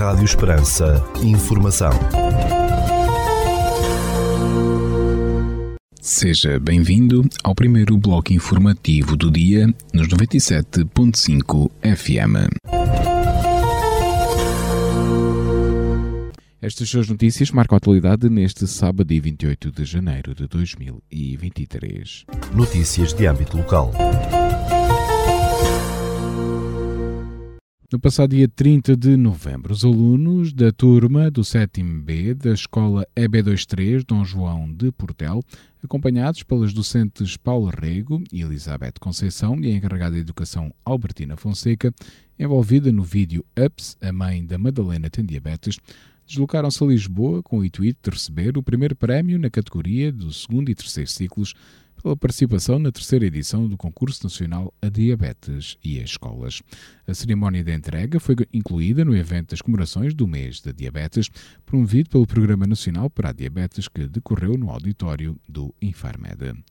Rádio Esperança. Informação. Seja bem-vindo ao primeiro bloco informativo do dia nos 97.5 FM. Estas suas notícias marcam a atualidade neste sábado, dia 28 de janeiro de 2023. Notícias de âmbito local. No passado dia 30 de novembro, os alunos da turma do 7 B da Escola EB23 Dom João de Portel, acompanhados pelas docentes Paulo Rego e Elizabeth Conceição e a encarregada de Educação Albertina Fonseca, envolvida no vídeo Ups, a mãe da Madalena tem diabetes, deslocaram-se a Lisboa com o intuito de receber o primeiro prémio na categoria do segundo e terceiro ciclos pela participação na terceira edição do Concurso Nacional a Diabetes e as Escolas. A cerimónia de entrega foi incluída no evento das comemorações do mês da diabetes, promovido pelo Programa Nacional para a Diabetes, que decorreu no auditório do Infarmed.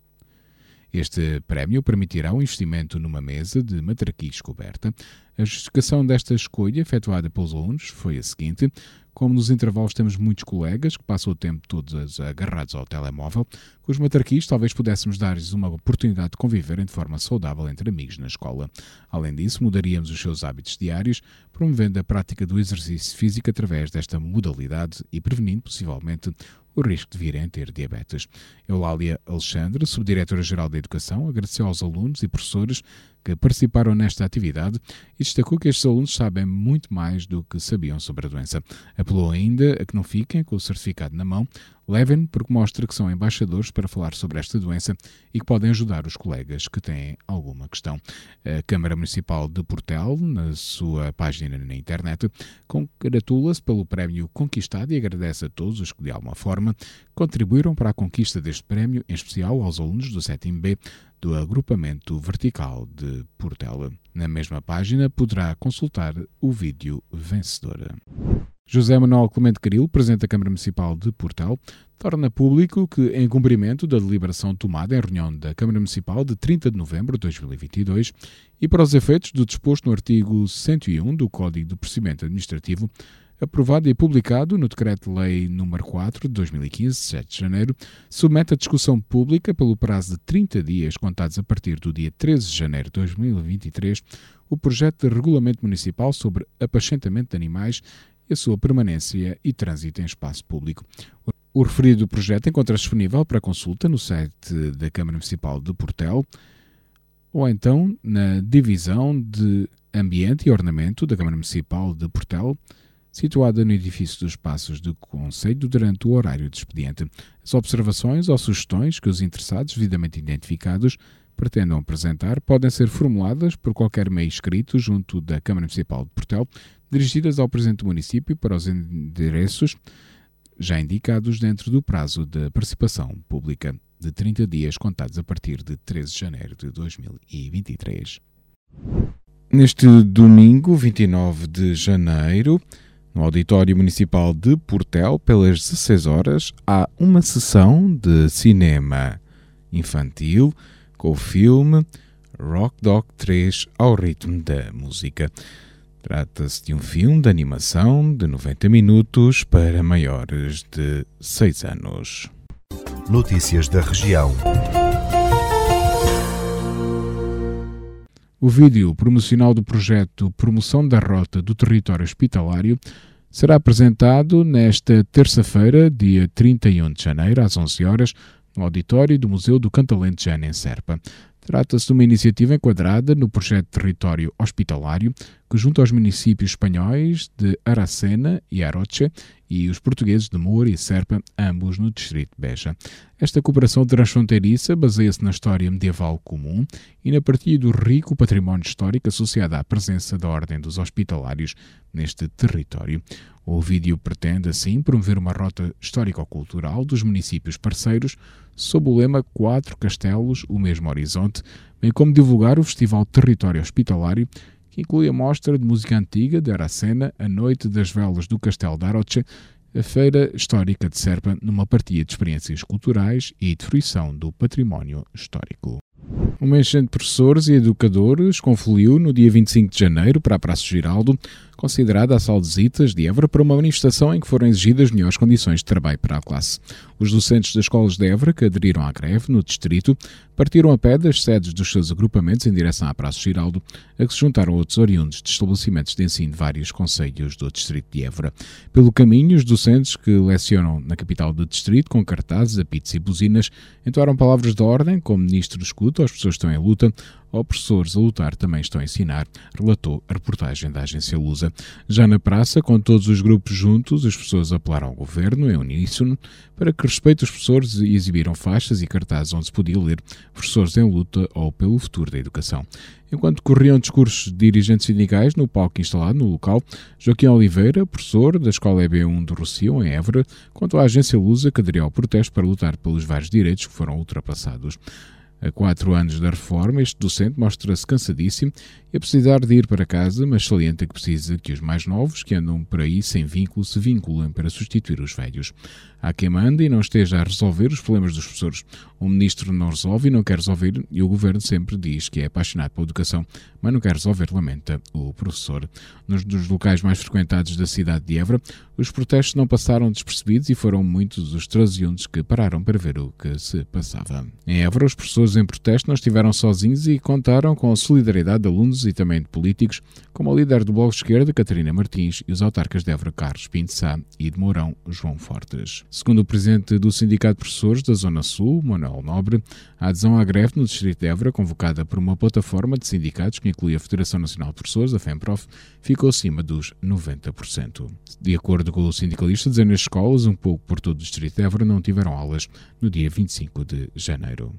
Este prémio permitirá o investimento numa mesa de matraquis coberta. A justificação desta escolha, efetuada pelos alunos, foi a seguinte: como nos intervalos temos muitos colegas que passam o tempo todos agarrados ao telemóvel, com os matraquis talvez pudéssemos dar-lhes uma oportunidade de conviverem de forma saudável entre amigos na escola. Além disso, mudaríamos os seus hábitos diários, promovendo a prática do exercício físico através desta modalidade e prevenindo, possivelmente, o risco de virem a ter diabetes. Eulália Alexandre, Subdiretora-Geral da Educação, agradeceu aos alunos e professores que participaram nesta atividade e destacou que estes alunos sabem muito mais do que sabiam sobre a doença. Apelou ainda a que não fiquem com o certificado na mão, levem-no porque mostra que são embaixadores para falar sobre esta doença e que podem ajudar os colegas que têm alguma questão. A Câmara Municipal de Portel, na sua página na internet, congratula-se pelo prémio conquistado e agradece a todos os que, de alguma forma, contribuíram para a conquista deste prémio, em especial aos alunos do 7B do agrupamento vertical de Portela. Na mesma página poderá consultar o vídeo vencedor. José Manuel Clemente Caril, Presidente da Câmara Municipal de Portel, torna público que, em cumprimento da deliberação tomada em reunião da Câmara Municipal de 30 de novembro de 2022 e para os efeitos do disposto no artigo 101 do Código de Procedimento Administrativo, aprovado e publicado no Decreto-Lei nº 4 de 2015, 7 de janeiro, submete a discussão pública pelo prazo de 30 dias contados a partir do dia 13 de janeiro de 2023 o projeto de regulamento municipal sobre apacentamento de animais e a sua permanência e trânsito em espaço público. O referido projeto encontra-se disponível para consulta no site da Câmara Municipal de Portel ou então na Divisão de Ambiente e Ornamento da Câmara Municipal de Portel, situada no edifício dos Passos do Conselho durante o horário de expediente. As observações ou sugestões que os interessados, devidamente identificados, pretendam apresentar podem ser formuladas por qualquer meio escrito junto da Câmara Municipal de Portel, dirigidas ao Presidente do Município para os endereços já indicados dentro do prazo de participação pública de 30 dias contados a partir de 13 de janeiro de 2023. Neste domingo, 29 de janeiro, no Auditório Municipal de Portel, pelas 16 horas, há uma sessão de cinema infantil com o filme Rock Dog 3 ao ritmo da música. Trata-se de um filme de animação de 90 minutos para maiores de 6 anos. Notícias da região. O vídeo promocional do projeto Promoção da Rota do Território Hospitalário será apresentado nesta terça-feira, dia 31 de janeiro, às 11 horas, no auditório do Museu do Cantalente Jane, em Serpa. Trata-se de uma iniciativa enquadrada no projeto Território Hospitalário, que junto aos municípios espanhóis de Aracena e Aroche e os portugueses de Moura e Serpa, ambos no distrito de Beja. Esta cooperação transfronteiriça baseia-se na história medieval comum e na partilha do rico património histórico associado à presença da Ordem dos Hospitalários neste território. O vídeo pretende, assim, promover uma rota histórico-cultural dos municípios parceiros sob o lema Quatro Castelos, o mesmo horizonte, bem como divulgar o Festival Território Hospitalário que inclui a mostra de música antiga de Aracena, a Noite das Velas do Castelo de Aroche, a Feira Histórica de Serpa, numa partilha de experiências culturais e de fruição do património histórico. Uma enchente de professores e educadores confluiu no dia 25 de janeiro para a Praça Giraldo, considerada a sala de visitas de Évora para uma manifestação em que foram exigidas melhores condições de trabalho para a classe. Os docentes das escolas de Évora que aderiram à greve no distrito partiram a pé das sedes dos seus agrupamentos em direção à Praça Giraldo, a que se juntaram outros oriundos de estabelecimentos de ensino de vários conselhos do distrito de Évora. Pelo caminho, os docentes que lecionam na capital do distrito, com cartazes, apitos e buzinas, entoaram palavras de ordem, como ministro escuta aos professores que estão em luta, opressores a lutar também estão a ensinar, relatou a reportagem da agência Lusa. Já na praça, com todos os grupos juntos, as pessoas apelaram ao governo, em uníssono, para que respeite os professores e exibiram faixas e cartazes onde se podia ler professores em luta ou pelo futuro da educação. Enquanto corriam discursos de dirigentes sindicais no palco instalado no local, Joaquim Oliveira, professor da Escola EB1 do Rocio, em Évora, contou à agência Lusa que aderiu ao protesto para lutar pelos vários direitos que foram ultrapassados. A quatro anos da reforma, este docente mostra-se cansadíssimo a precisar de ir para casa, mas salienta que precisa que os mais novos, que andam por aí sem vínculo, se vinculem para substituir os velhos. Há quem manda e não esteja a resolver os problemas dos professores. O ministro não resolve e não quer resolver, e o governo sempre diz que é apaixonado pela educação, mas não quer resolver, lamenta o professor. Nos dos locais mais frequentados da cidade de Évora, os protestos não passaram despercebidos e foram muitos os transeuntes que pararam para ver o que se passava. Em Évora, os professores em protesto não estiveram sozinhos e contaram com a solidariedade de alunos e também de políticos, como a líder do Bloco de Esquerda, Catarina Martins, e os autarcas de Évora, Carlos Pinto e de Mourão, João Fortes. Segundo o presidente do Sindicato de Professores da Zona Sul, Manuel Nobre, a adesão à greve no Distrito de Évora, convocada por uma plataforma de sindicatos que inclui a Federação Nacional de Professores, a FEMPROF, ficou acima dos 90%. De acordo com o sindicalista, dezenas de escolas, um pouco por todo o Distrito de Évora, não tiveram aulas no dia 25 de janeiro.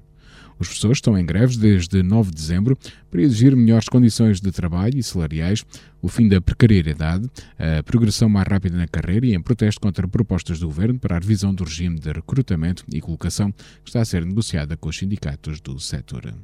Os professores estão em greves desde 9 de dezembro para exigir melhores condições de trabalho e salariais, o fim da precariedade, a progressão mais rápida na carreira e em protesto contra propostas do governo para a revisão do regime de recrutamento e colocação que está a ser negociada com os sindicatos do setor.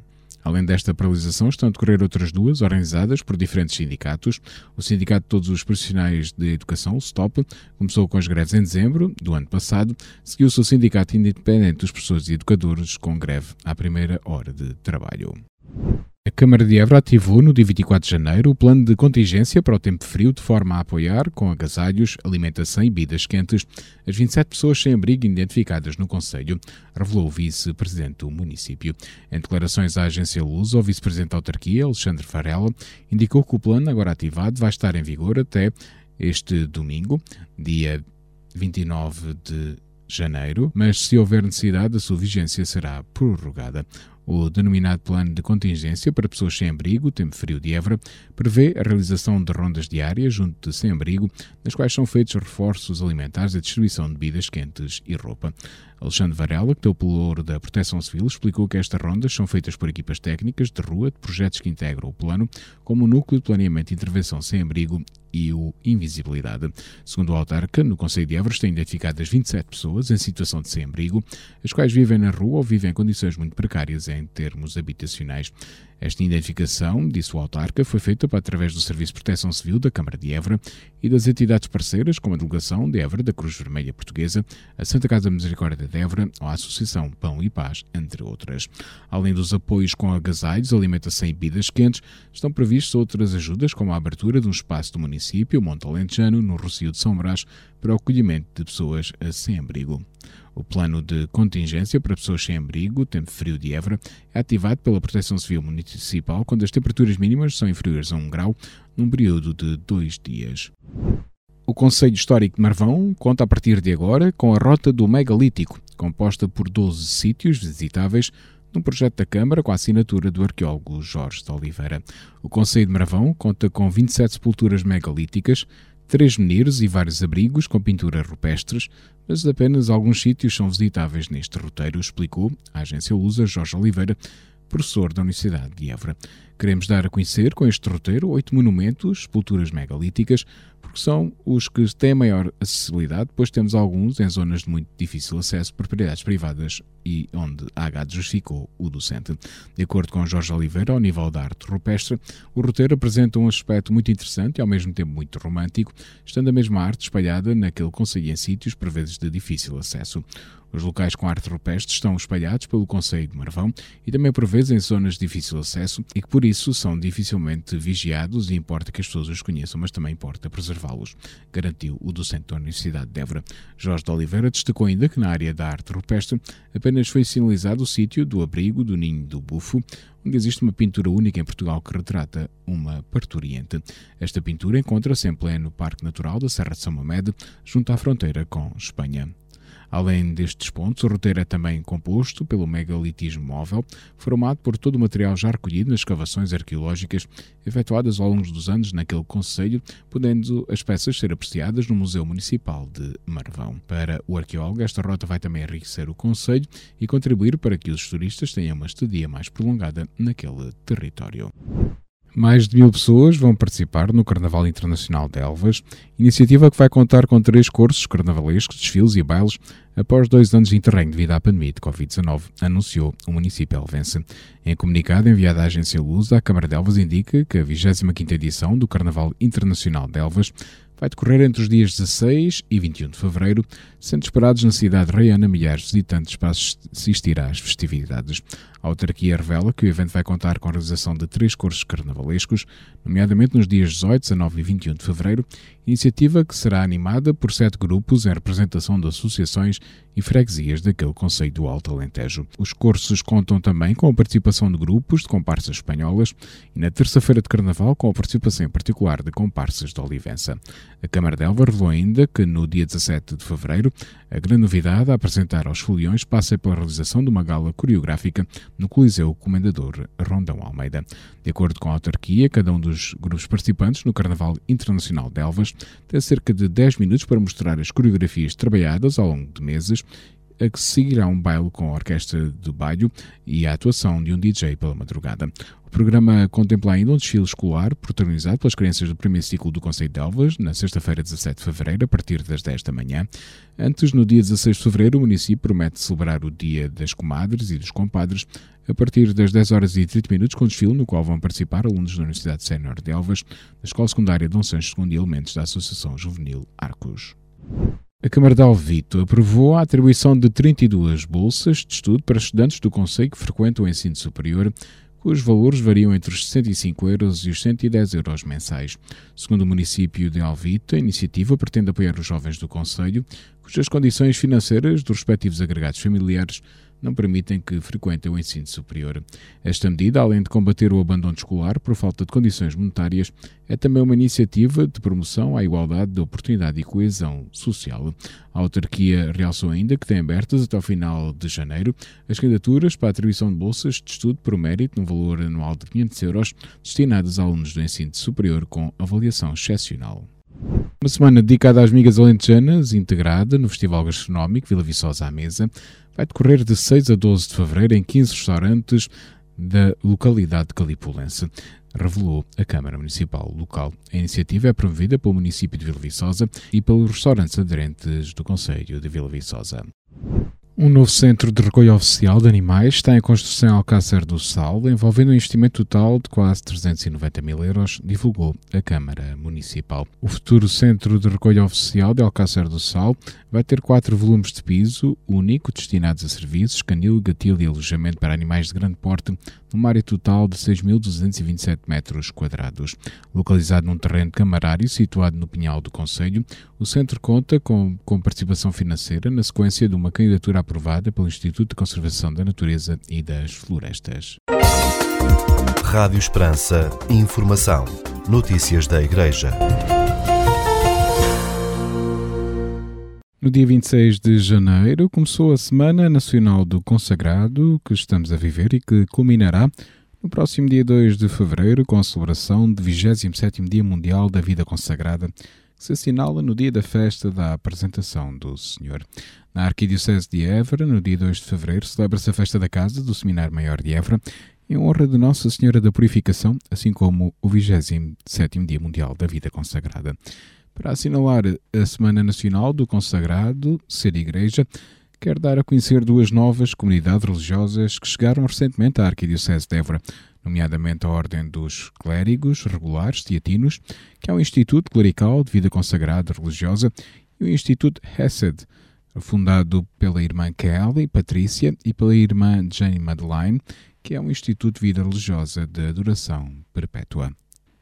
Além desta paralisação, estão a decorrer outras duas, organizadas por diferentes sindicatos. O Sindicato de Todos os Profissionais de Educação, o STOP, começou com as greves em dezembro do ano passado, seguiu-se o Sindicato Independente dos Professores e Educadores, com greve à primeira hora de trabalho. A Câmara de Évora ativou no dia 24 de janeiro o plano de contingência para o tempo frio de forma a apoiar, com agasalhos, alimentação e bebidas quentes, as 27 pessoas sem abrigo identificadas no Conselho, revelou o vice-presidente do município. Em declarações à agência Luz, o vice-presidente da autarquia, Alexandre Farella, indicou que o plano, agora ativado, vai estar em vigor até este domingo, dia 29 de janeiro, mas se houver necessidade, a sua vigência será prorrogada. O denominado Plano de Contingência para Pessoas Sem Abrigo, Tempo Frio de Évora, prevê a realização de rondas diárias junto de sem-abrigo, nas quais são feitos reforços alimentares e distribuição de bebidas quentes e roupa. Alexandre Varela, que deu pelo ouro da Proteção Civil, explicou que estas rondas são feitas por equipas técnicas de rua de projetos que integram o plano, como o Núcleo de Planeamento e Intervenção Sem Abrigo e o Invisibilidade. Segundo o autarca, no Conselho de Évora estão identificadas 27 pessoas em situação de sem-abrigo, as quais vivem na rua ou vivem em condições muito precárias em termos habitacionais. Esta identificação, disse o autarca, foi feita através do Serviço de Proteção Civil da Câmara de Évora e das entidades parceiras, como a Delegação de Évora da Cruz Vermelha Portuguesa, a Santa Casa Misericórdia de Évora ou a Associação Pão e Paz, entre outras. Além dos apoios com agasalhos, alimentação e bebidas quentes, estão previstas outras ajudas, como a abertura de um espaço do município, Monte no Rocio de São Brás, para o acolhimento de pessoas sem abrigo. O plano de contingência para pessoas sem abrigo, tempo frio de Évora, é ativado pela Proteção Civil Municipal quando as temperaturas mínimas são inferiores a 1 grau num período de dois dias. O Conselho Histórico de Marvão conta a partir de agora com a Rota do Megalítico, composta por 12 sítios visitáveis num projeto da Câmara com a assinatura do arqueólogo Jorge de Oliveira. O Conselho de Marvão conta com 27 sepulturas megalíticas, três menires e vários abrigos com pinturas rupestres, mas apenas alguns sítios são visitáveis neste roteiro, explicou a agência Lusa Jorge Oliveira, professor da Universidade de Évora. Queremos dar a conhecer com este roteiro oito monumentos, esculturas megalíticas, porque são os que têm maior acessibilidade, pois temos alguns em zonas de muito difícil acesso, propriedades privadas e onde a AGAD justificou o docente. De acordo com Jorge Oliveira, ao nível da arte rupestre, o roteiro apresenta um aspecto muito interessante e ao mesmo tempo muito romântico, estando a mesma arte espalhada naquele conselho em sítios, por vezes de difícil acesso. Os locais com arte rupestre estão espalhados pelo Conselho de Marvão e também por vezes em zonas de difícil acesso e que por isso são dificilmente vigiados e importa que as pessoas os conheçam, mas também importa preservá-los, garantiu o docente da Universidade de Évora. Jorge de Oliveira destacou ainda que na área da arte rupestre apenas foi sinalizado o sítio do abrigo do Ninho do Bufo, onde existe uma pintura única em Portugal que retrata uma parturiente. Esta pintura encontra-se em pleno Parque Natural da Serra de São Mamede, junto à fronteira com Espanha. Além destes pontos, o roteiro é também composto pelo megalitismo móvel, formado por todo o material já recolhido nas escavações arqueológicas efetuadas ao longo dos anos naquele concelho, podendo as peças ser apreciadas no Museu Municipal de Marvão. Para o arqueólogo, esta rota vai também enriquecer o concelho e contribuir para que os turistas tenham uma estadia mais prolongada naquele território. Mais de mil pessoas vão participar no Carnaval Internacional de Elvas, iniciativa que vai contar com três cursos carnavalescos, desfiles e bailes após dois anos de interregno devido à pandemia de Covid-19, anunciou o município elvense. Em comunicado enviado à agência Lusa, a Câmara de Elvas indica que a 25ª edição do Carnaval Internacional de Elvas vai decorrer entre os dias 16 e 21 de fevereiro, sendo esperados na cidade de Reiana milhares de visitantes para assistir às festividades. A autarquia revela que o evento vai contar com a realização de três cursos carnavalescos, nomeadamente nos dias 18, 19 e 21 de fevereiro, iniciativa que será animada por sete grupos em representação de associações e freguesias daquele Conselho do Alto Alentejo. Os cursos contam também com a participação de grupos de comparsas espanholas e na terça-feira de Carnaval com a participação em particular de comparsas de Olivença. A Câmara de Elva revelou ainda que no dia 17 de fevereiro a grande novidade a apresentar aos foliões passa pela realização de uma gala coreográfica no Coliseu Comendador Rondão Almeida. De acordo com a autarquia, cada um dos grupos participantes no Carnaval Internacional de Elvas tem cerca de 10 minutos para mostrar as coreografias trabalhadas ao longo de meses a que seguirá um baile com a orquestra do baile e a atuação de um DJ pela madrugada. O programa contempla ainda um desfile escolar protagonizado pelas crianças do primeiro ciclo do Conselho de Elvas, na sexta-feira, 17 de fevereiro, a partir das 10 da manhã. Antes, no dia 16 de fevereiro, o município promete celebrar o Dia das Comadres e dos Compadres, a partir das 10 horas e 30 minutos, com desfile no qual vão participar alunos da Universidade Sénior de Elvas, da Escola Secundária Dom Sancho II e elementos da Associação Juvenil Arcos. A Câmara de Alvito aprovou a atribuição de 32 bolsas de estudo para estudantes do Conselho que frequentam o ensino superior, cujos valores variam entre os 65 euros e os 110 euros mensais. Segundo o município de Alvito, a iniciativa pretende apoiar os jovens do Conselho, cujas condições financeiras dos respectivos agregados familiares não permitem que frequentem o ensino superior. Esta medida, além de combater o abandono escolar por falta de condições monetárias, é também uma iniciativa de promoção à igualdade de oportunidade e coesão social. A autarquia realçou ainda que tem abertas até ao final de janeiro as candidaturas para a atribuição de bolsas de estudo por mérito no valor anual de 500 euros destinadas a alunos do ensino superior com avaliação excepcional. Uma semana dedicada às migas alentejanas, integrada no Festival Gastronómico Vila Viçosa à Mesa, vai decorrer de 6 a 12 de fevereiro em 15 restaurantes da localidade de Calipulense, revelou a Câmara Municipal local. A iniciativa é promovida pelo município de Vila Viçosa e pelos restaurantes aderentes do Conselho de Vila Viçosa. Um novo centro de recolha oficial de animais está em construção em Alcácer do Sal, envolvendo um investimento total de quase 390 mil euros, divulgou a Câmara Municipal. O futuro centro de recolha oficial de Alcácer do Sal vai ter quatro volumes de piso único destinados a serviços, canil, gatilho e alojamento para animais de grande porte, numa área total de 6.227 metros quadrados. Localizado num terreno camarário situado no Pinhal do Conselho, o centro conta com, com participação financeira na sequência de uma candidatura aprovada pelo Instituto de Conservação da Natureza e das Florestas. Rádio Esperança. Informação. Notícias da Igreja. No dia 26 de janeiro começou a Semana Nacional do Consagrado, que estamos a viver e que culminará no próximo dia 2 de fevereiro com a celebração do 27º Dia Mundial da Vida Consagrada, que se assinala no dia da festa da apresentação do Senhor. Na Arquidiocese de Évora, no dia 2 de fevereiro, celebra-se a festa da Casa do Seminário Maior de Évora em honra de Nossa Senhora da Purificação, assim como o 27 Dia Mundial da Vida Consagrada. Para assinalar a Semana Nacional do Consagrado, Ser Igreja, quer dar a conhecer duas novas comunidades religiosas que chegaram recentemente à Arquidiocese de Évora, nomeadamente a Ordem dos Clérigos Regulares Teatinos, que é o Instituto Clerical de Vida Consagrada Religiosa, e o Instituto Hesed, fundado pela irmã Kelly Patrícia e pela irmã Jane Madeline, que é um Instituto de Vida Religiosa de Adoração Perpétua.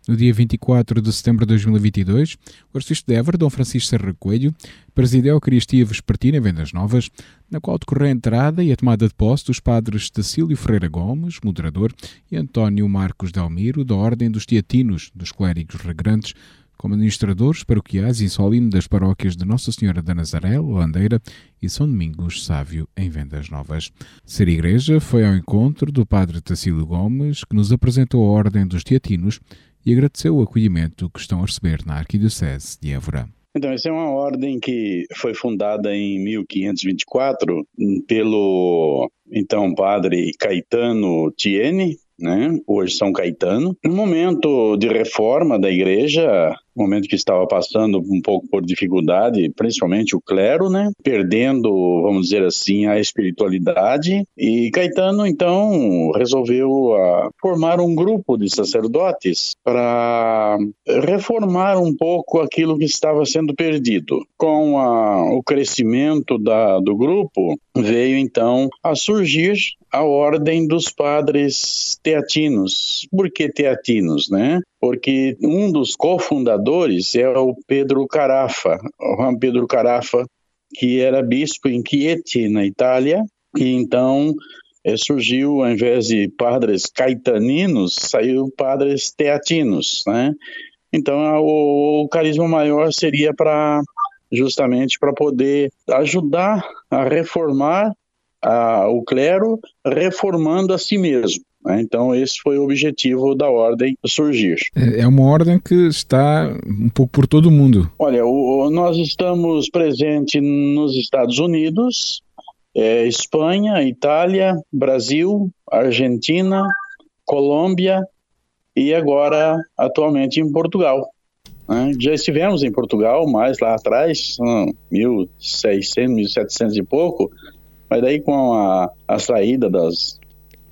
No dia 24 de setembro de 2022, o arcebispo de Évora, Dom Francisco Serra Coelho, presidiu a Eucaristia Vespertina em Vendas Novas, na qual decorreu a entrada e a tomada de posse dos padres Tacílio Ferreira Gomes, moderador, e António Marcos Delmiro, da Ordem dos Teatinos, dos Clérigos Regrantes, como administradores paroquiais e solino das paróquias de Nossa Senhora da Nazaré, Landeira e São Domingos Sávio, em Vendas Novas. Ser Igreja foi ao encontro do padre Tacílio Gomes, que nos apresentou a Ordem dos Teatinos e agradeceu o acolhimento que estão a receber na Arquidiocese de Évora. Então, essa é uma ordem que foi fundada em 1524 pelo então padre Caetano Tiene, né? hoje São Caetano. No momento de reforma da igreja, momento que estava passando um pouco por dificuldade, principalmente o clero, né? Perdendo, vamos dizer assim, a espiritualidade. E Caetano, então, resolveu uh, formar um grupo de sacerdotes para reformar um pouco aquilo que estava sendo perdido. Com a, o crescimento da, do grupo, veio então a surgir a ordem dos padres teatinos. Por que teatinos, né? Porque um dos cofundadores é o Pedro Carafa, o Juan Pedro Carafa, que era bispo em Chieti, na Itália, e então é, surgiu, ao invés de padres caetaninos, saiu padres teatinos, né? Então, o, o carisma maior seria para justamente para poder ajudar a reformar a, o clero reformando a si mesmo. Né? Então, esse foi o objetivo da ordem surgir. É, é uma ordem que está um pouco por todo o mundo. Olha, o, nós estamos presentes nos Estados Unidos, é, Espanha, Itália, Brasil, Argentina, Colômbia e agora atualmente em Portugal. Né? Já estivemos em Portugal mais lá atrás, 1600, 1700 e pouco, mas daí com a, a saída das,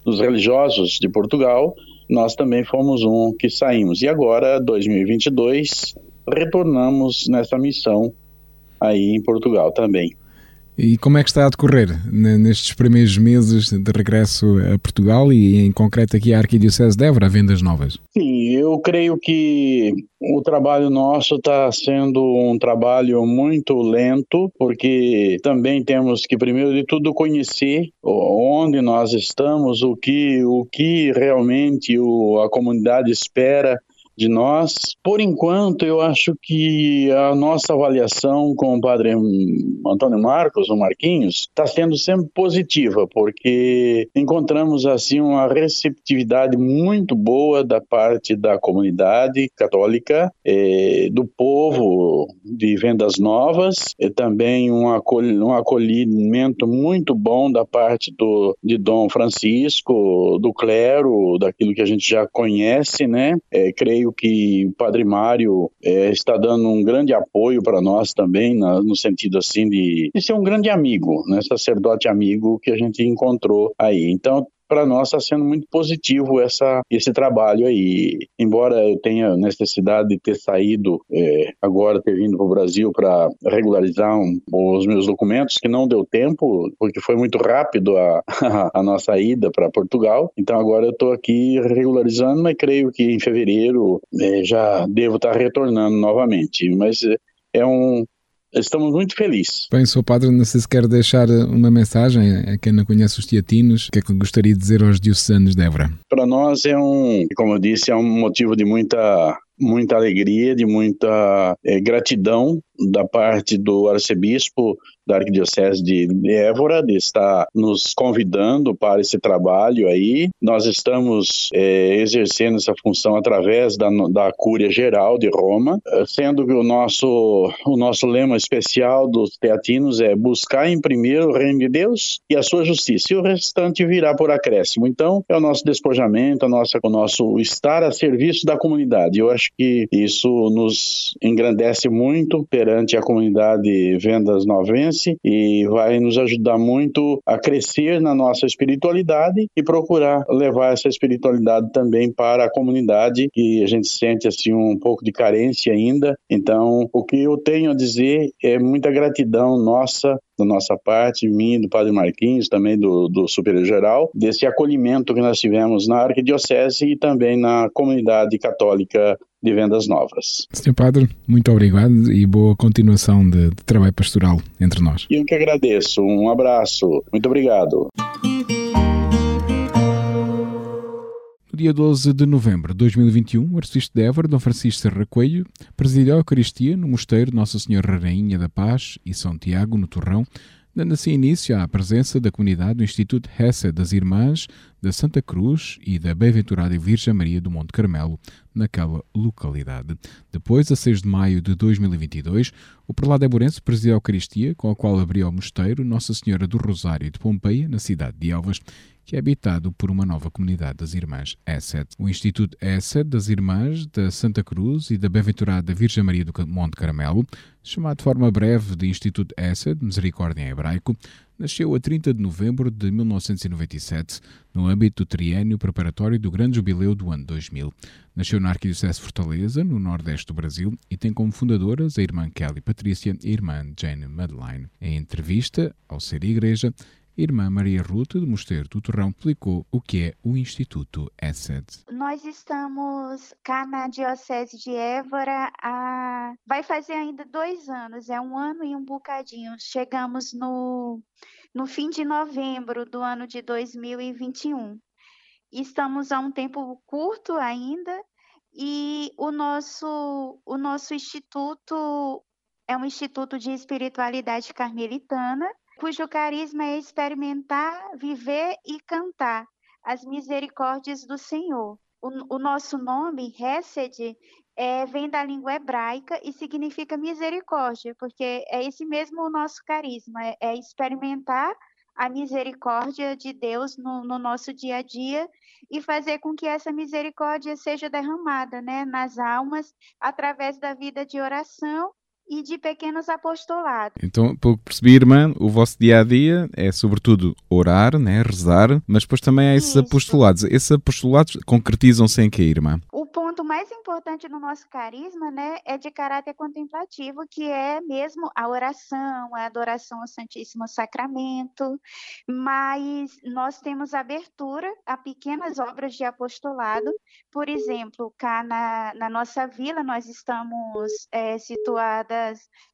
dos religiosos de Portugal, nós também fomos um que saímos. E agora, 2022, retornamos nessa missão aí em Portugal também. E como é que está a decorrer nestes primeiros meses de regresso a Portugal e em concreto aqui à Arquidiocese de Évora, vendas novas? Sim, eu creio que o trabalho nosso está sendo um trabalho muito lento, porque também temos que, primeiro de tudo, conhecer onde nós estamos, o que, o que realmente o, a comunidade espera de nós. Por enquanto, eu acho que a nossa avaliação com o padre Antônio Marcos, o Marquinhos, está sendo sempre positiva, porque encontramos assim uma receptividade muito boa da parte da comunidade católica, eh, do povo de vendas novas, e também um, um acolhimento muito bom da parte do, de Dom Francisco, do clero, daquilo que a gente já conhece, né? É, creio que o Padre Mário é, está dando um grande apoio para nós também, na, no sentido assim de, de, ser um grande amigo, né, sacerdote amigo que a gente encontrou aí. Então, para nós está sendo muito positivo essa, esse trabalho aí. Embora eu tenha necessidade de ter saído é, agora, ter vindo para o Brasil para regularizar um, os meus documentos, que não deu tempo, porque foi muito rápido a, a nossa ida para Portugal. Então agora eu estou aqui regularizando, mas creio que em fevereiro é, já devo estar tá retornando novamente. Mas é, é um, Estamos muito felizes. Bem, Sr. Padre, não sei se quer deixar uma mensagem a quem não conhece os teatinos. O que é que gostaria de dizer aos diocesanos de Évora? Para nós é um, como eu disse, é um motivo de muita muita alegria, de muita é, gratidão da parte do arcebispo da Arquidiocese de Évora de estar nos convidando para esse trabalho aí. Nós estamos é, exercendo essa função através da, da Cúria Geral de Roma, sendo que o nosso, o nosso lema especial dos teatinos é buscar em primeiro o reino de Deus e a sua justiça, e o restante virá por acréscimo. Então, é o nosso despojamento, a nossa, o nosso estar a serviço da comunidade. Eu acho que isso nos engrandece muito perante a comunidade Vendas Novense e vai nos ajudar muito a crescer na nossa espiritualidade e procurar levar essa espiritualidade também para a comunidade que a gente sente assim um pouco de carência ainda. Então, o que eu tenho a dizer é muita gratidão nossa da nossa parte, mim, do Padre Marquinhos, também do, do Superior Geral, desse acolhimento que nós tivemos na Arquidiocese e também na comunidade católica de vendas novas. Senhor Padre, muito obrigado e boa continuação de, de trabalho pastoral entre nós. Eu que agradeço. Um abraço. Muito obrigado. No dia 12 de novembro de 2021, o arcebispo de Évora, Dom Francisco Serra Coelho, presidiu a Eucaristia no Mosteiro Nossa Senhora Rainha da Paz e São Tiago, no Torrão, dando assim início à presença da comunidade do Instituto Hesse das Irmãs da Santa Cruz e da Bem-aventurada Virgem Maria do Monte Carmelo, naquela localidade. Depois, a 6 de maio de 2022, o prelado Eburense presidiu a Eucaristia, com a qual abriu o mosteiro Nossa Senhora do Rosário de Pompeia, na cidade de Elvas, que é habitado por uma nova comunidade das Irmãs Essed. O Instituto Essed das Irmãs da Santa Cruz e da Bem-aventurada Virgem Maria do Monte Carmelo, chamado de forma breve de Instituto Essed, Misericórdia em hebraico, nasceu a 30 de novembro de 1997, no âmbito do triênio preparatório do Grande Jubileu do ano 2000. Nasceu na Arquidiocese Fortaleza, no nordeste do Brasil, e tem como fundadoras a irmã Kelly Patrícia e a irmã Jane Madeline. Em entrevista ao Ser Igreja, Irmã Maria Ruta, do Mosteiro do Torrão, explicou o que é o Instituto ESSED. Nós estamos cá na Diocese de Évora há... vai fazer ainda dois anos, é um ano e um bocadinho. Chegamos no, no fim de novembro do ano de 2021. Estamos há um tempo curto ainda e o nosso, o nosso instituto é um instituto de espiritualidade carmelitana cujo carisma é experimentar, viver e cantar as misericórdias do Senhor. O, o nosso nome, Hesed, é, vem da língua hebraica e significa misericórdia, porque é esse mesmo o nosso carisma, é, é experimentar a misericórdia de Deus no, no, nosso dia a dia e fazer com que essa misericórdia seja derramada né, nas almas através da vida de oração e de pequenos apostolados. Então, pelo que percebi, irmã, o vosso dia a dia é sobretudo orar, né, rezar, mas depois também há esses Isso. apostolados. Esses apostolados concretizam-se em que, irmã? O ponto mais importante no nosso carisma, né, é de caráter contemplativo, que é mesmo a oração, a adoração ao Santíssimo Sacramento, mas nós temos abertura a pequenas obras de apostolado. Por exemplo, cá na, na nossa vila, nós estamos é,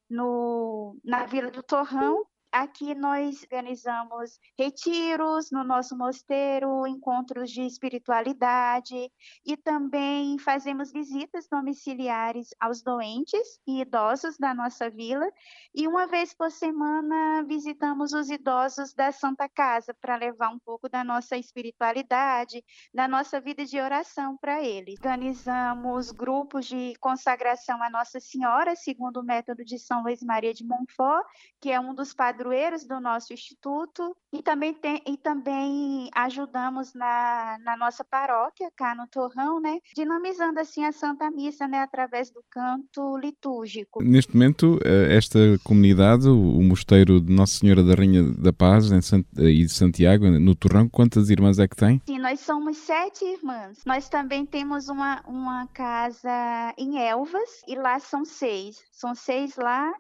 no, na Vila do Torrão, Aqui nós organizamos retiros no nosso mosteiro, encontros de espiritualidade e também fazemos visitas domiciliares aos doentes e idosos da nossa vila. E uma vez por semana visitamos os idosos da Santa Casa para levar um pouco da nossa espiritualidade, da nossa vida de oração para eles. Organizamos grupos de consagração à Nossa Senhora, segundo o método de São Luís Maria de Montfort, que é um dos padrões padroeiros do nosso instituto e também, tem, e também ajudamos na, na nossa paróquia, cá no Torrão, né? Dinamizando assim a Santa Missa, né? Através do canto litúrgico. Neste momento, eh, esta comunidade, o Mosteiro de Nossa Senhora da Rainha da Paz em Sant... Eh, e de Santiago, no Torrão, quantas irmãs é que tem? Sim, nós somos sete irmãs. Nós também temos uma, uma casa em Elvas e lá são seis. São seis lá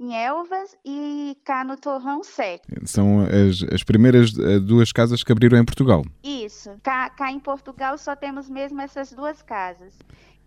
em Elvas e cá no Torrão 7. São as, as primeiras eh, duas casas que abriram em Portugal. Isso. Cá, cá em Portugal só temos mesmo essas duas casas.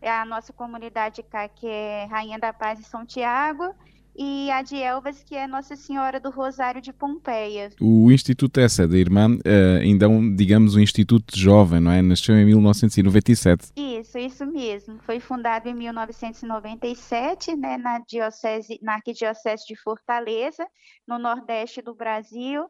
É a nossa comunidade cá, que é Rainha da Paz e São Tiago, e a de Elvas, que é Nossa Senhora do Rosário de Pompeia. O Instituto essa da irmã, uh, um, digamos, um instituto jovem, não é? Nasceu em 1997. Isso, isso mesmo. Foi fundado em 1997, né, na diocese, na arquidiocese de Fortaleza, no nordeste do Brasil.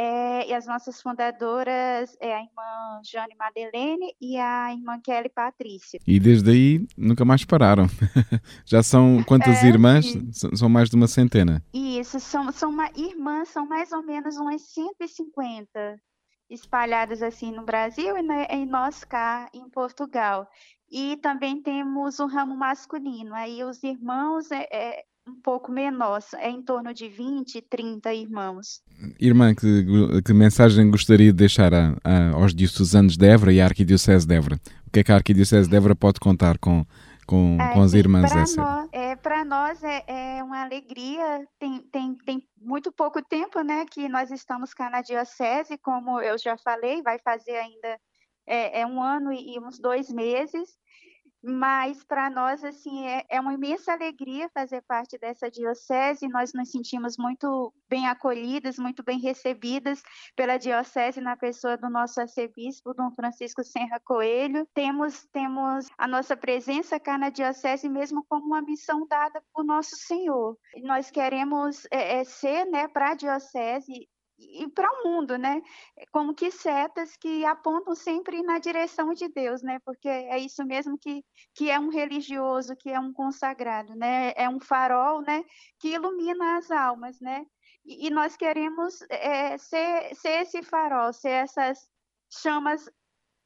É, e as nossas fundadoras é a irmã Jane Madeleine e a irmã Kelly Patrícia. E desde aí nunca mais pararam. Já são quantas é, irmãs? Sim. São mais de uma centena. Isso, são, são uma, irmãs, são mais ou menos umas 150 espalhadas assim no Brasil e na, em nós cá em Portugal. E também temos o ramo masculino. Aí os irmãos é, é um pouco menor, é em torno de 20, 30 irmãos. Irmã, que, que mensagem gostaria de deixar a, a, aos diocesanos de Évora e à Arquidiocese de Évora? O que é que a Arquidiocese de Évora pode contar com, com, é, com as irmãs para nós, é, para nós é, é, uma alegria, tem, tem, tem muito pouco tempo né, que nós estamos cá na Diocese, como eu já falei, vai fazer ainda é, é um ano e, e uns dois meses, mas para nós assim é, é, uma imensa alegria fazer parte dessa diocese. Nós nos sentimos muito bem acolhidas, muito bem recebidas pela diocese na pessoa do nosso arcebispo Dom Francisco Senra Coelho. Temos temos a nossa presença cá na diocese mesmo como uma missão dada por nosso Senhor. Nós queremos é, é ser, né, para a diocese e para o mundo, né? Como que setas que apontam sempre na direção de Deus, né? Porque é isso mesmo que, que é um religioso, que é um consagrado, né? É um farol, né? Que ilumina as almas, né? E, e nós queremos é, ser, ser esse farol, ser essas chamas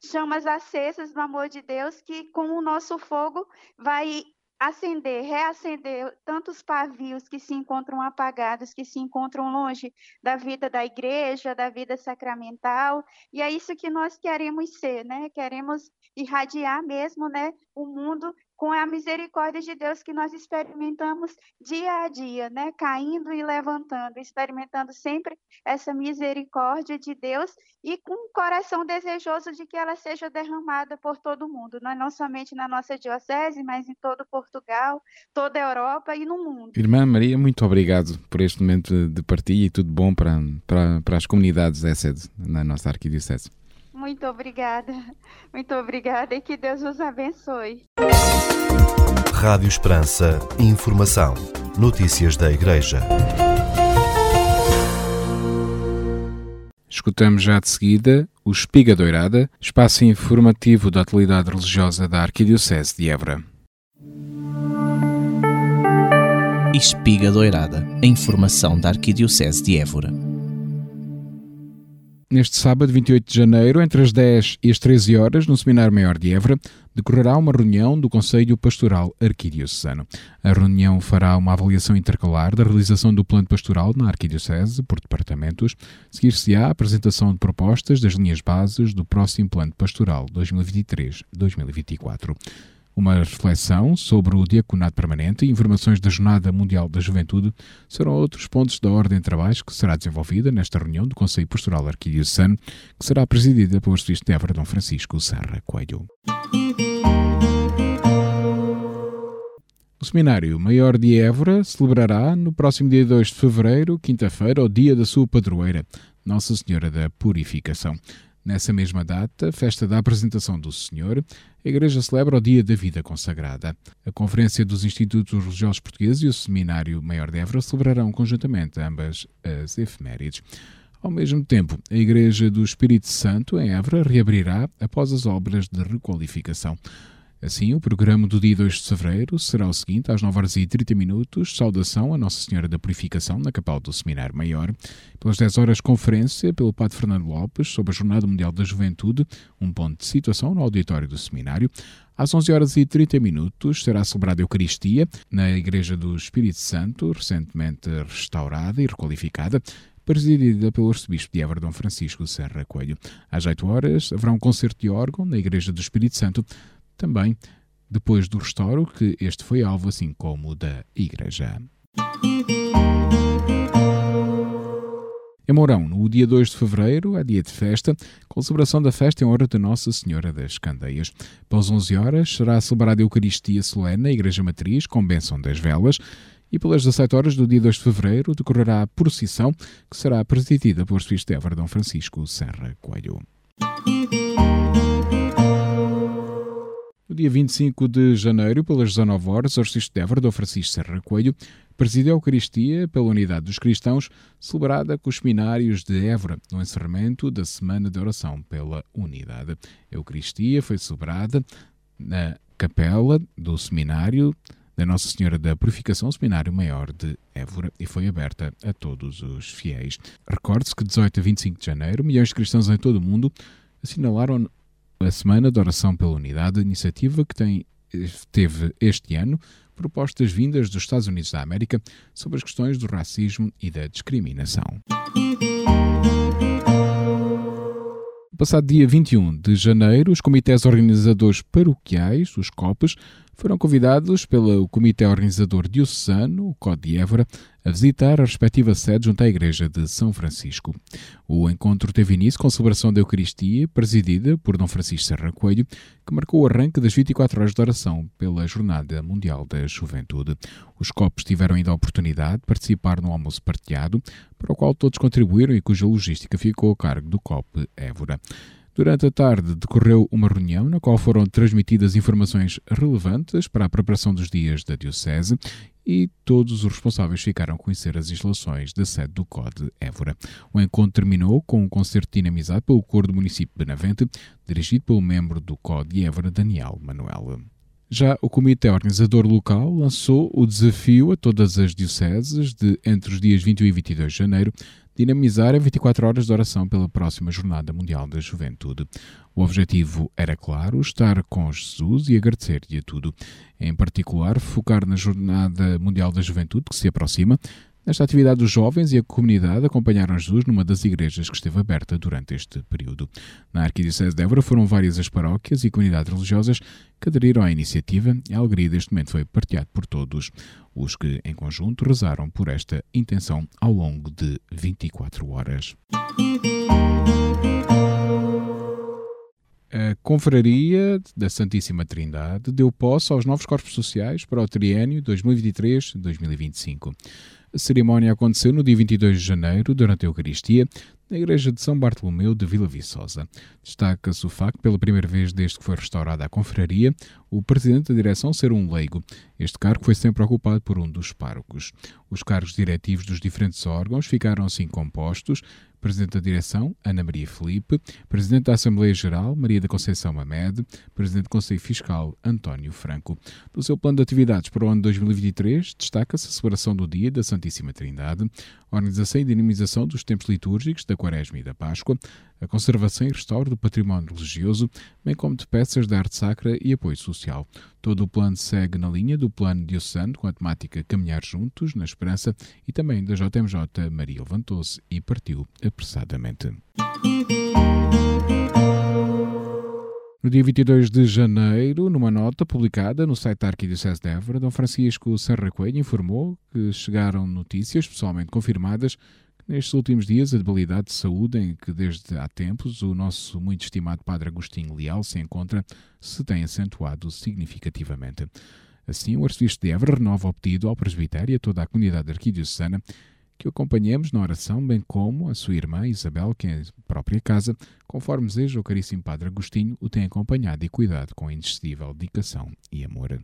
chamas acesas do amor de Deus que com o nosso fogo vai acender, reacender tantos pavios que se encontram apagados, que se encontram longe da vida da igreja, da vida sacramental, e é isso que nós queremos ser, né? Queremos irradiar mesmo, né, o mundo com a misericórdia de Deus que nós experimentamos dia a dia, né? Caindo e levantando, experimentando sempre essa misericórdia de Deus e com um coração desejoso de que ela seja derramada por todo mundo, não, é somente na nossa diocese, mas em todo Portugal, toda a Europa e no mundo. Irmã Maria, muito obrigado por este momento de partilha e tudo bom para, para, para as comunidades da sede na nossa arquidiocese. Muito obrigada, muito obrigada e que Deus os abençoe. Rádio Esperança, informação, notícias da Igreja. Escutamos já de seguida o Espiga Doirada, espaço informativo da atualidade religiosa da Arquidiocese de Évora. Espiga Doirada, a informação da Arquidiocese de Évora neste sábado, 28 de janeiro, entre as 10 e as 13 horas, no Seminário Maior de Évora, decorrerá uma reunião do Conselho Pastoral Arquidiocesano. A reunião fará uma avaliação intercalar da realização do plano pastoral na Arquidiocese por departamentos. Seguir-se-á a apresentação de propostas das linhas bases do próximo plano pastoral 2023-2024 uma reflexão sobre o diaconato permanente e informações da Jornada Mundial da Juventude serão outros pontos da ordem de trabalhos que será desenvolvida nesta reunião do Conselho Pastoral Arquidiocesano, que será presidida pelo arcebispo de Évora, Dom Francisco Serra Coelho. O Seminário Maior de Évora celebrará no próximo dia 2 de fevereiro, quinta-feira, o dia da sua padroeira, Nossa Senhora da Purificação. Nessa mesma data, festa da apresentação do Senhor, a Igreja celebra o Dia da Vida Consagrada. A Conferência dos Institutos Religiosos Portugueses e o Seminário Maior de Évora celebrarão conjuntamente ambas as efemérides. Ao mesmo tempo, a Igreja do Espírito Santo, em Évora, reabrirá após as obras de requalificação. Assim, o programa do dia 2 de fevereiro será o seguinte: às 9 horas e 30 minutos, saudação a Nossa Senhora da Purificação na Capela do Seminário Maior. Pelas 10 horas, conferência pelo Padre Fernando Lopes sobre a Jornada Mundial da Juventude, um ponto de situação no auditório do Seminário. Às 11 horas e 30 minutos será celebrada a Eucaristia na Igreja do Espírito Santo, recentemente restaurada e requalificada presidida pelo arcebispo de Évora Dom Francisco Serra Coelho. Às 8 horas haverá um concerto de órgão na Igreja do Espírito Santo também depois do restauro, que este foi alvo, assim como da Igreja. Em Mourão, no dia 2 de fevereiro, é dia de festa, com a celebração da festa em honra de Nossa Senhora das Candeias. Pelas 11 horas será celebrada a Eucaristia Solene na Igreja Matriz, com bênção das velas, e pelas 17 horas do dia 2 de fevereiro decorrerá a procissão que será presidida por Suíço Évora Dom Francisco Serra Coelho. No dia 25 de janeiro, pelas 19 horas, o arcebispo de Évora, Dom Francisco Serra Coelho, presidiu a Eucaristia pela Unidade dos Cristãos, celebrada com os seminários de Évora, no encerramento da Semana de Oração pela Unidade. A Eucaristia foi celebrada na capela do seminário da Nossa Senhora da Purificação, Seminário Maior de Évora, e foi aberta a todos os fiéis. Recorde-se que 18 a 25 de janeiro, milhões de cristãos em todo o mundo assinalaram a Semana de Oração pela Unidade, iniciativa que tem, teve este ano propostas vindas dos Estados Unidos da América sobre as questões do racismo e da discriminação. Passado dia 21 de janeiro, os comitês organizadores paroquiais, os COPES, foram convidados pelo Comitê Organizador Diocesano, o COD de Évora, a visitar a respectiva sede junto à Igreja de São Francisco. O encontro teve início com a celebração da Eucaristia, presidida por Dom Francisco Serra Coelho, que marcou o arranque das 24 horas de oração pela Jornada Mundial da Juventude. Os copos tiveram ainda a oportunidade de participar no almoço partilhado, para o qual todos contribuíram e cuja logística ficou a cargo do COP Évora. Durante a tarde decorreu uma reunião na qual foram transmitidas informações relevantes para a preparação dos dias da Diocese e todos os responsáveis ficaram a conhecer as instalações da sede do CODE Évora. O encontro terminou com um concerto dinamizado pelo coro do município de Benavente, dirigido pelo membro do CODE Évora, Daniel Manuel. Já o Comitê Organizador Local lançou o desafio a todas as dioceses de, entre os dias 21 e 22 de janeiro, dinamizar a 24 horas de oração pela próxima Jornada Mundial da Juventude. O objetivo era claro, estar com Jesus e agradecer-lhe a tudo. Em particular, focar na Jornada Mundial da Juventude que se aproxima, Nesta atividade, os jovens e a comunidade acompanharam Jesus numa das igrejas que esteve aberta durante este período. Na Arquidiocese de Évora foram várias as paróquias e comunidades religiosas que aderiram à iniciativa e a alegria deste momento foi partilhada por todos os que, em conjunto, rezaram por esta intenção ao longo de 24 horas. A Confraria da Santíssima Trindade deu posse aos novos corpos sociais para o triênio 2023-2025. A cerimónia aconteceu no dia 22 de janeiro, durante a Eucaristia, na Igreja de São Bartolomeu de Vila Viçosa. Destaca-se o facto, pela primeira vez desde que foi restaurada a confraria, o presidente da direção ser um leigo. Este cargo foi sempre ocupado por um dos párocos. Os cargos diretivos dos diferentes órgãos ficaram assim compostos Presidente da Direção, Ana Maria Felipe, Presidente da Assembleia Geral, Maria da Conceição Mamed, Presidente do Conselho Fiscal, António Franco. Do seu plano de atividades para o ano 2023, destaca-se a celebração do Dia da Santíssima Trindade, a organização e dinamização dos tempos litúrgicos da Quaresma e da Páscoa, a conservação e restauro do património religioso, bem como de peças de arte sacra e apoio social. Todo o plano segue na linha do plano diocesano com a temática Caminhar Juntos, na Esperança, e também da JMJ Maria levantou-se e partiu apressadamente. No dia 22 de janeiro, numa nota publicada no site da Arquidiocese de Évora, Dom Francisco Serra Coelho informou que chegaram notícias, pessoalmente confirmadas, Nestes últimos dias, a debilidade de saúde em que desde há tempos o nosso muito estimado Padre Agostinho Leal se encontra se tem acentuado significativamente. Assim, o arcebispo de Évora renova o pedido ao presbitério e a toda a comunidade arquidiocesana que o acompanhemos na oração, bem como a sua irmã Isabel, que em própria casa, conforme deseja o caríssimo Padre Agostinho, o tem acompanhado e cuidado com indescedível dedicação e amor.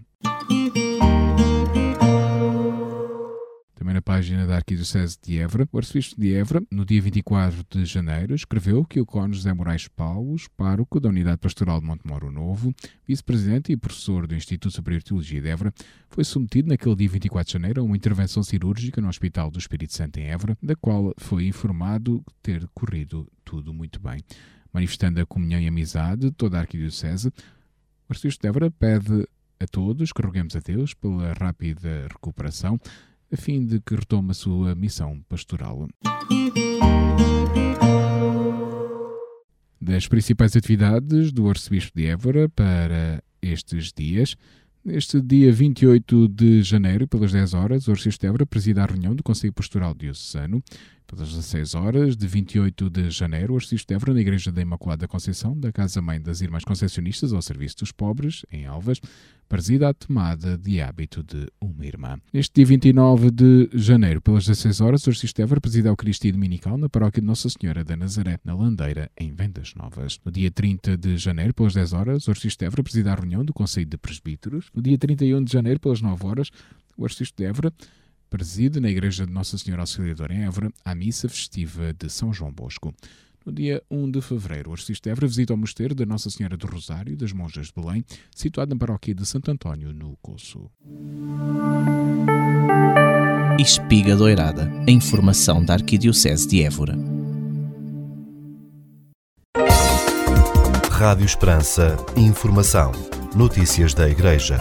Também na página da Arquidiocese de Évora, o arcebispo de Évora, no dia 24 de janeiro, escreveu que o Cónigo José Moraes Paulos, pároco da Unidade Pastoral de Montemoro Novo, vice-presidente e professor do Instituto Superior de Teologia de Évora, foi submetido naquele dia 24 de janeiro a uma intervenção cirúrgica no Hospital do Espírito Santo em Évora, da qual foi informado ter corrido tudo muito bem. Manifestando a comunhão e amizade de toda a Arquidiocese, o arcebispo de Évora pede a todos que roguemos a Deus pela rápida recuperação a fim de que retome a sua missão pastoral. Das principais atividades do Arcebispo de Évora para estes dias, Neste dia 28 de janeiro, pelas 10 horas, o Arcebispo de Évora presida a reunião do Conselho Pastoral Diocesano, pelas 16 horas de 28 de janeiro, o de Évora, na Igreja da Imaculada Conceição, da Casa-Mãe das Irmãs Concessionistas, ao Serviço dos Pobres, em Alvas, presida a tomada de hábito de uma irmã. Neste dia 29 de janeiro, pelas 16 horas, o Arcebispo de Évora presida a Eucaristia Dominical na Paróquia de Nossa Senhora da Nazaré, na Landeira, em Vendas Novas. No dia 30 de janeiro, pelas 10 horas, o Arcebispo de Évora presida a reunião do Conselho de Presbíteros. No dia 31 de janeiro, pelas 9 horas, o Arcebispo de Évora preside na Igreja de Nossa Senhora Auxiliadora em Évora a missa festiva de São João Bosco. No dia 1 de fevereiro, o arcebispo de Évora visita o mosteiro da Nossa Senhora do Rosário das Monjas de Belém, situado na paróquia de Santo António, no Coço. Espiga Doirada, a informação da Arquidiocese de Évora. Rádio Esperança, informação, notícias da Igreja.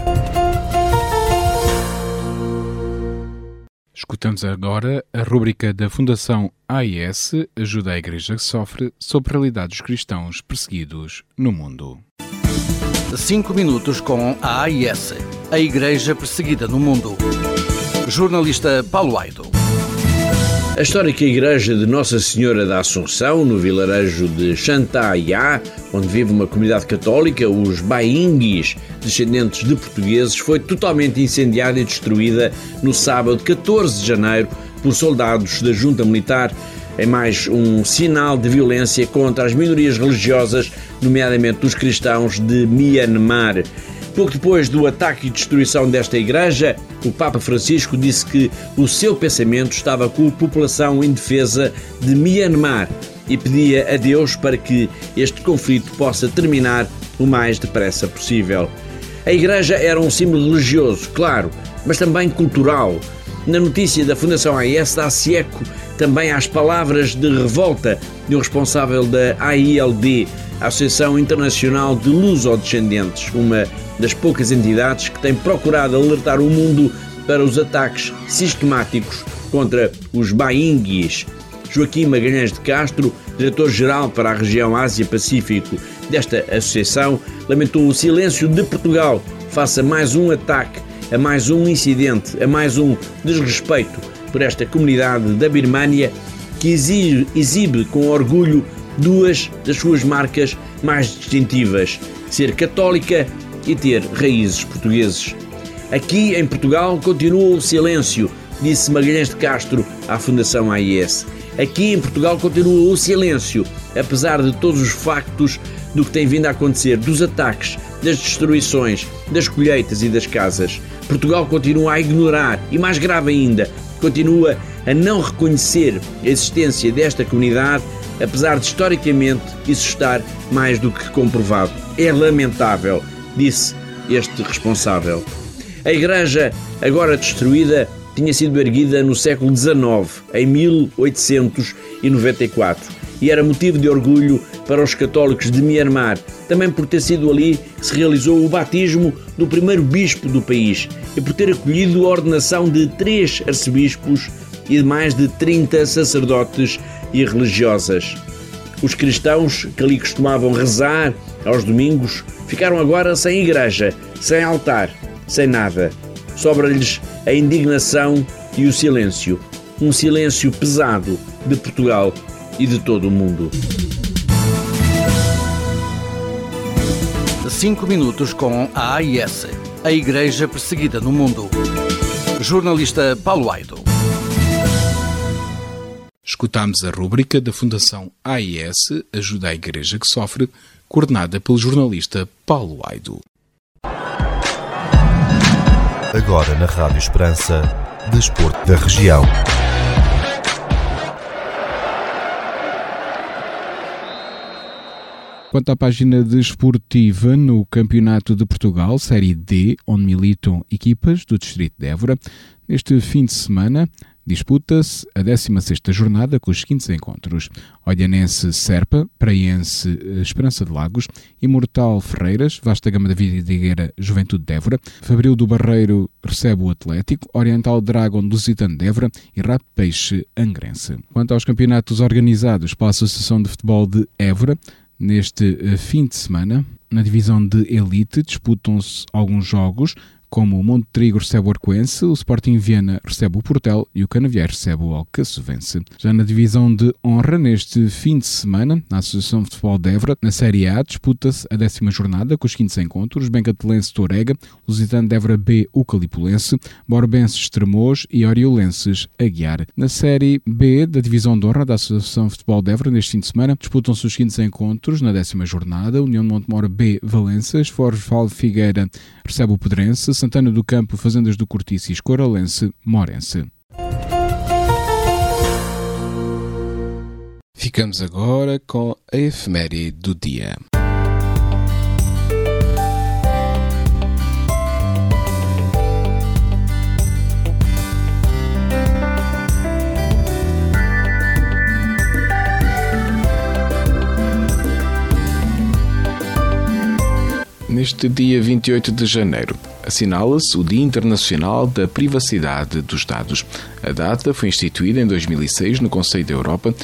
Escutamos agora a rúbrica da Fundação AIS Ajuda a Igreja que Sofre sobre a realidade dos cristãos perseguidos no mundo. 5 minutos com a AIS, a Igreja Perseguida no Mundo. Jornalista Paulo Aido. A histórica igreja de Nossa Senhora da Assunção, no vilarejo de Xantaiá, onde vive uma comunidade católica, os Bainguis, descendentes de portugueses, foi totalmente incendiada e destruída no sábado 14 de janeiro por soldados da junta militar, em mais um sinal de violência contra as minorias religiosas, nomeadamente os cristãos de Myanmar. Pouco depois do ataque e destruição desta igreja, o Papa Francisco disse que o seu pensamento estava com a população indefesa de Myanmar e pedia a Deus para que este conflito possa terminar o mais depressa possível. A igreja era um símbolo religioso, claro, mas também cultural. Na notícia da Fundação AIS dá-se eco também às palavras de revolta do responsável da AILD, Associação Internacional de Luso-Descendentes, uma das poucas entidades que tem procurado alertar o mundo para os ataques sistemáticos contra os bainguis. Joaquim Magalhães de Castro, diretor-geral para a região Ásia-Pacífico desta associação, lamentou o silêncio de Portugal face a mais um ataque, a mais um incidente, a mais um desrespeito por esta comunidade da Birmânia que exibe, exibe com orgulho duas das suas marcas mais distintivas: ser católica e ter raízes portugueses. Aqui em Portugal continua o silêncio, disse Magalhães de Castro à Fundação AIS. Aqui em Portugal continua o silêncio, apesar de todos os factos do que tem vindo a acontecer, dos ataques, das destruições, das colheitas e das casas. Portugal continua a ignorar e, mais grave ainda, continua a não reconhecer a existência desta comunidade, apesar de historicamente isso estar mais do que comprovado. É lamentável disse este responsável. A igreja, agora destruída, tinha sido erguida no século XIX, em 1894, e era motivo de orgulho para os católicos de Myanmar, também por ter sido ali que se realizou o batismo do primeiro bispo do país e por ter acolhido a ordenação de três arcebispos e de mais de 30 sacerdotes e religiosas. Os cristãos que ali costumavam rezar aos domingos ficaram agora sem igreja, sem altar, sem nada. Sobra-lhes a indignação e o silêncio. Um silêncio pesado de Portugal e de todo o mundo. Cinco minutos com a AIS, a Igreja Perseguida no Mundo. Jornalista Paulo Aido. Escutámos a rúbrica da Fundação AIS Ajuda a Igreja que Sofre coordenada pelo jornalista Paulo Aido. Agora na Rádio Esperança, Desporto da Região. Quanto à página desportiva, no Campeonato de Portugal, Série D, onde militam equipas do Distrito de Évora, neste fim de semana, Disputa-se a 16ª jornada com os seguintes encontros. Olhanense Serpa, Praiense eh, Esperança de Lagos, Imortal Ferreiras, Vasta Gama da Vidigueira Juventude de Évora, Fabril do Barreiro recebe o Atlético, Oriental Dragon Lusitano de Évora e Rap Peixe Angrense. Quanto aos campeonatos organizados pela Associação de Futebol de Évora, neste eh, fim de semana, na divisão de elite disputam-se alguns jogos como o Monte Trigo recebe o Arcoense, o Sporting Viana recebe o Portel e o Canavier recebe o Alcaçovense. Já na divisão de honra, neste fim de semana, na Associação de Futebol de Évora, na Série A, disputa-se a décima jornada com os seguintes encontros: Bencatelense Torega, Lusitano de Évora B, Ucalipulense, Borbenses Estremoz e Oriolenses Aguiar. Na Série B da divisão de honra da Associação de Futebol de Évora, neste fim de semana, disputam-se os seguintes encontros na décima jornada: União de Montemor B, Valenças, Forval Figueira recebe o Pedrense, Santana do Campo, Fazendas do Cortiço e Escoralense, Morense. Ficamos agora com a efeméride do dia. Neste dia 28 de janeiro, assinala-se o Dia Internacional da Privacidade dos Dados. A data foi instituída em 2006 no Conselho da Europa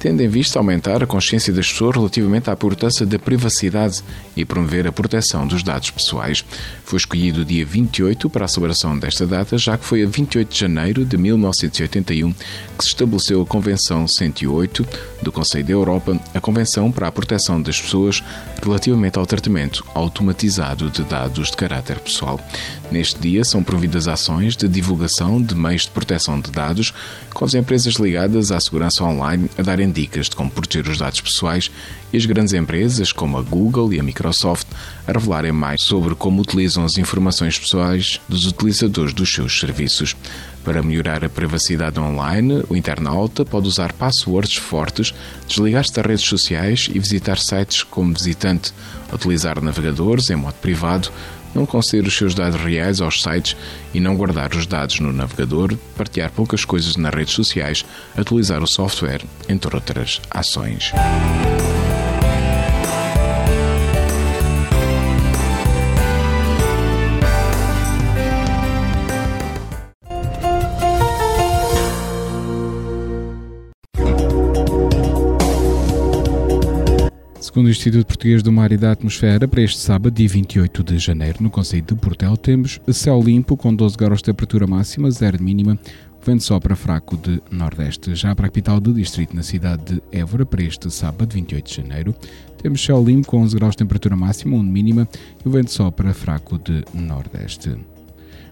tendo em vista aumentar a consciência das pessoas relativamente à importância da privacidade e promover a proteção dos dados pessoais. Foi escolhido o dia 28 para a celebração desta data, já que foi a 28 de janeiro de 1981 que se estabeleceu a Convenção 108 do Conselho da Europa, a Convenção para a Proteção das Pessoas relativamente ao tratamento automatizado de dados de caráter pessoal. Neste dia são promovidas ações de divulgação de meios de proteção de dados, com as empresas ligadas à segurança online a darem dicas de como proteger os dados pessoais e as grandes empresas, como a Google e a Microsoft, a revelarem mais sobre como utilizam as informações pessoais dos utilizadores dos seus serviços. Para melhorar a privacidade online, o internauta pode usar passwords fortes, desligar-se das redes sociais e visitar sites como visitante, utilizar navegadores em modo privado, não conceder os seus dados reais aos sites e não guardar os dados no navegador, partilhar poucas coisas nas redes sociais, atualizar o software, entre outras ações. Segundo o Instituto Português do Mar e da Atmosfera, para este sábado, dia 28 de janeiro, no Conselho de Portel, temos céu limpo com 12 graus de temperatura máxima, 0 de mínima, vento sopra fraco de nordeste. Já para a capital do distrito, na cidade de Évora, para este sábado, 28 de janeiro, temos céu limpo com 11 graus de temperatura máxima, 1 de mínima, e o vento sopra fraco de nordeste.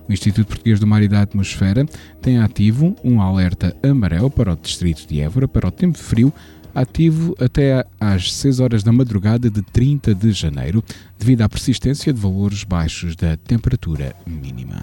O Instituto Português do Mar e da Atmosfera tem ativo um alerta amarelo para o distrito de Évora para o tempo frio ativo até às 6 horas da madrugada de 30 de janeiro, devido à persistência de valores baixos da temperatura mínima.